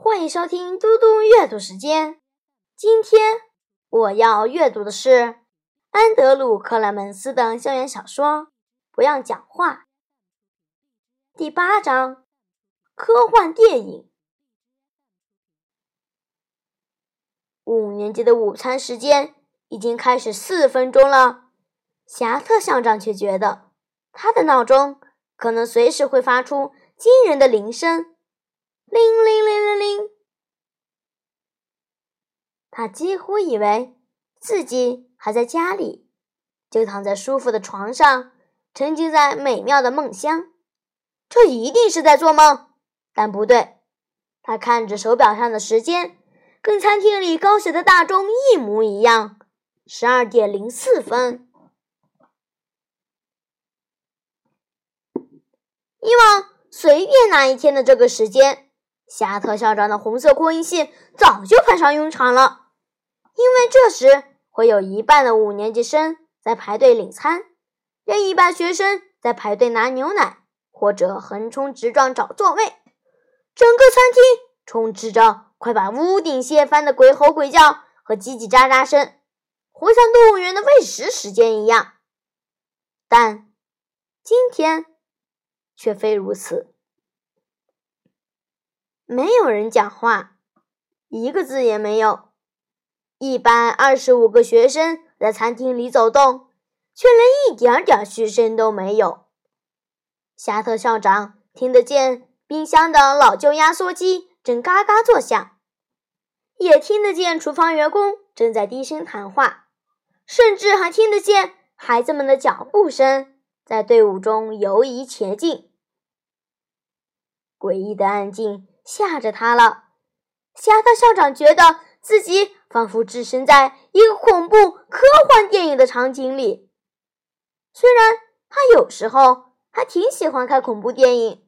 欢迎收听嘟嘟阅读时间。今天我要阅读的是安德鲁·克莱门斯的校园小说《不要讲话》第八章科幻电影。五年级的午餐时间已经开始四分钟了，霞特校长却觉得他的闹钟可能随时会发出惊人的铃声。铃铃铃铃铃！他几乎以为自己还在家里，就躺在舒服的床上，沉浸在美妙的梦乡。这一定是在做梦，但不对。他看着手表上的时间，跟餐厅里高悬的大钟一模一样，十二点零四分。以往随便哪一天的这个时间。夏特校长的红色扩音器早就派上用场了，因为这时会有一半的五年级生在排队领餐，另一半学生在排队拿牛奶或者横冲直撞找座位。整个餐厅充斥着快把屋顶掀翻的鬼吼鬼叫和叽叽喳喳声，活像动物园的喂食时间一样。但今天却非如此。没有人讲话，一个字也没有。一班二十五个学生在餐厅里走动，却连一点点嘘声都没有。夏特校长听得见冰箱的老旧压缩机正嘎嘎作响，也听得见厨房员工正在低声谈话，甚至还听得见孩子们的脚步声在队伍中游移前进。诡异的安静。吓着他了，夏特校长觉得自己仿佛置身在一个恐怖科幻电影的场景里。虽然他有时候还挺喜欢看恐怖电影，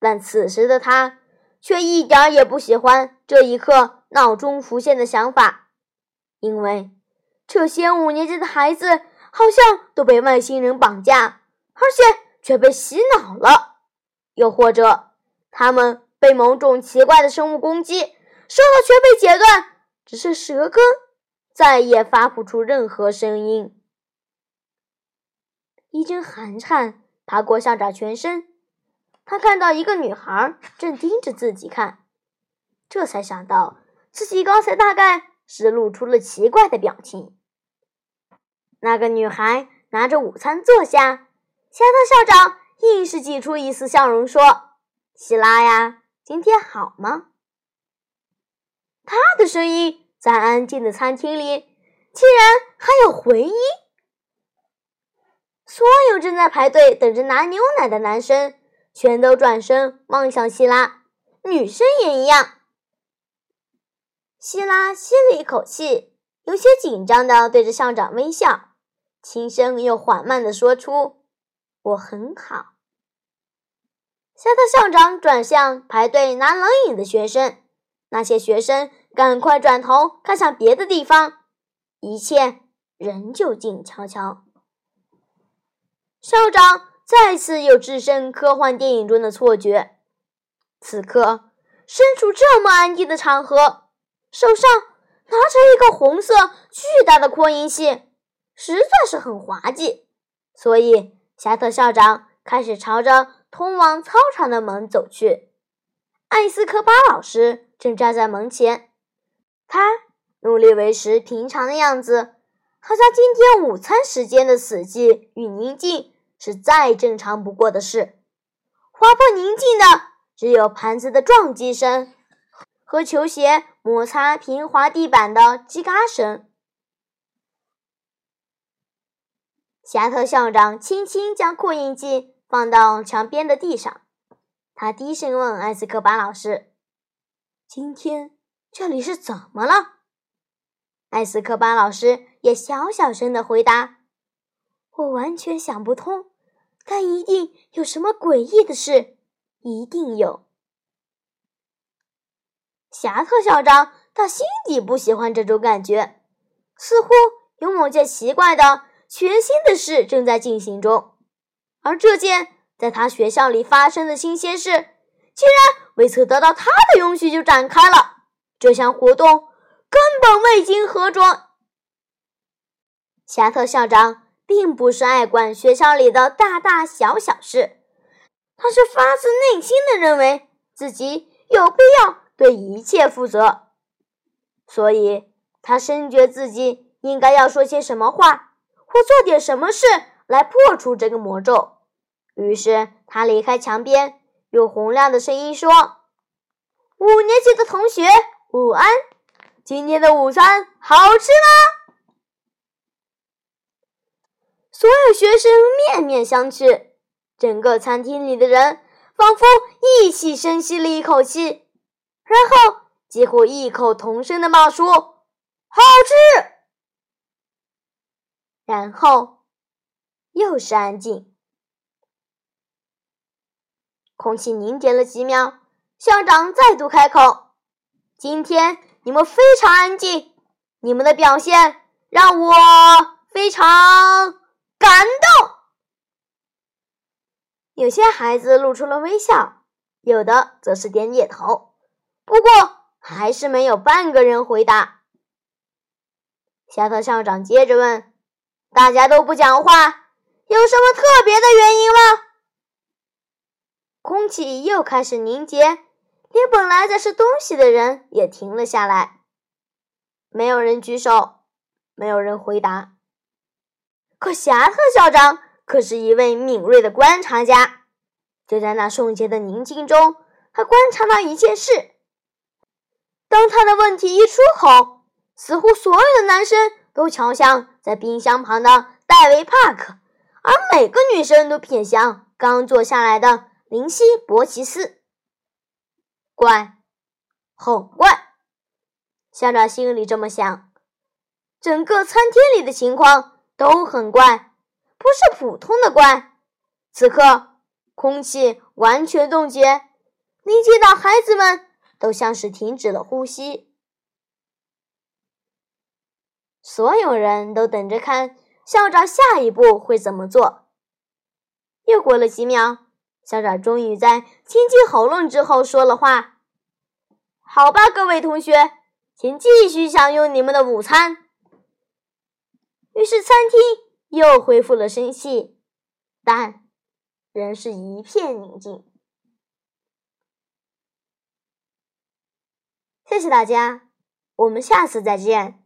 但此时的他却一点也不喜欢这一刻脑中浮现的想法，因为这些五年级的孩子好像都被外星人绑架，而且却被洗脑了，又或者他们。被某种奇怪的生物攻击，舌头全被截断，只是舌根再也发不出任何声音。一阵寒颤爬过校长全身，他看到一个女孩正盯着自己看，这才想到自己刚才大概是露出了奇怪的表情。那个女孩拿着午餐坐下，夏特校长硬是挤出一丝笑容说：“希拉呀。”今天好吗？他的声音在安静的餐厅里竟然还有回音。所有正在排队等着拿牛奶的男生全都转身望向希拉，女生也一样。希拉吸了一口气，有些紧张的对着校长微笑，轻声又缓慢的说出：“我很好。”夏特校长转向排队拿冷饮的学生，那些学生赶快转头看向别的地方，一切仍旧静悄悄。校长再次有置身科幻电影中的错觉，此刻身处这么安静的场合，手上拿着一个红色巨大的扩音器，实在是很滑稽。所以，夏特校长开始朝着。通往操场的门走去，艾斯科巴老师正站在门前。他努力维持平常的样子，好像今天午餐时间的死寂与宁静是再正常不过的事。划破宁静的只有盘子的撞击声和球鞋摩擦平滑地板的叽嘎声。侠特校长轻轻将扩音机。放到墙边的地上，他低声问艾斯科巴老师：“今天这里是怎么了？”艾斯科巴老师也小小声的回答：“我完全想不通，但一定有什么诡异的事，一定有。”侠特校长他心底不喜欢这种感觉，似乎有某件奇怪的、全新的事正在进行中。而这件在他学校里发生的新鲜事，竟然未曾得到他的允许就展开了。这项活动根本未经核准。夏特校长并不是爱管学校里的大大小小事，他是发自内心的认为自己有必要对一切负责，所以他深觉自己应该要说些什么话，或做点什么事来破除这个魔咒。于是他离开墙边，用洪亮的声音说：“五年级的同学，午安！今天的午餐好吃吗？”所有学生面面相觑，整个餐厅里的人仿佛一起深吸了一口气，然后几乎异口同声的骂出：“好吃！”然后又是安静，空气凝结了几秒。校长再度开口：“今天你们非常安静，你们的表现让我非常……”感动，有些孩子露出了微笑，有的则是点点头。不过，还是没有半个人回答。夏特校长接着问：“大家都不讲话，有什么特别的原因吗？”空气又开始凝结，连本来在吃东西的人也停了下来。没有人举手，没有人回答。可夏特校长可是一位敏锐的观察家，就在那瞬间的宁静中，他观察到一件事：当他的问题一出口，似乎所有的男生都瞧向在冰箱旁的戴维·帕克，而每个女生都瞥向刚坐下来的林希·伯奇斯。怪，很怪，校长心里这么想。整个餐厅里的情况。都很怪，不是普通的怪。此刻，空气完全冻结，凝结到孩子们都像是停止了呼吸。所有人都等着看校长下一步会怎么做。又过了几秒，校长终于在清清喉咙之后说了话：“好吧，各位同学，请继续享用你们的午餐。”于是，餐厅又恢复了生气，但仍是一片宁静。谢谢大家，我们下次再见。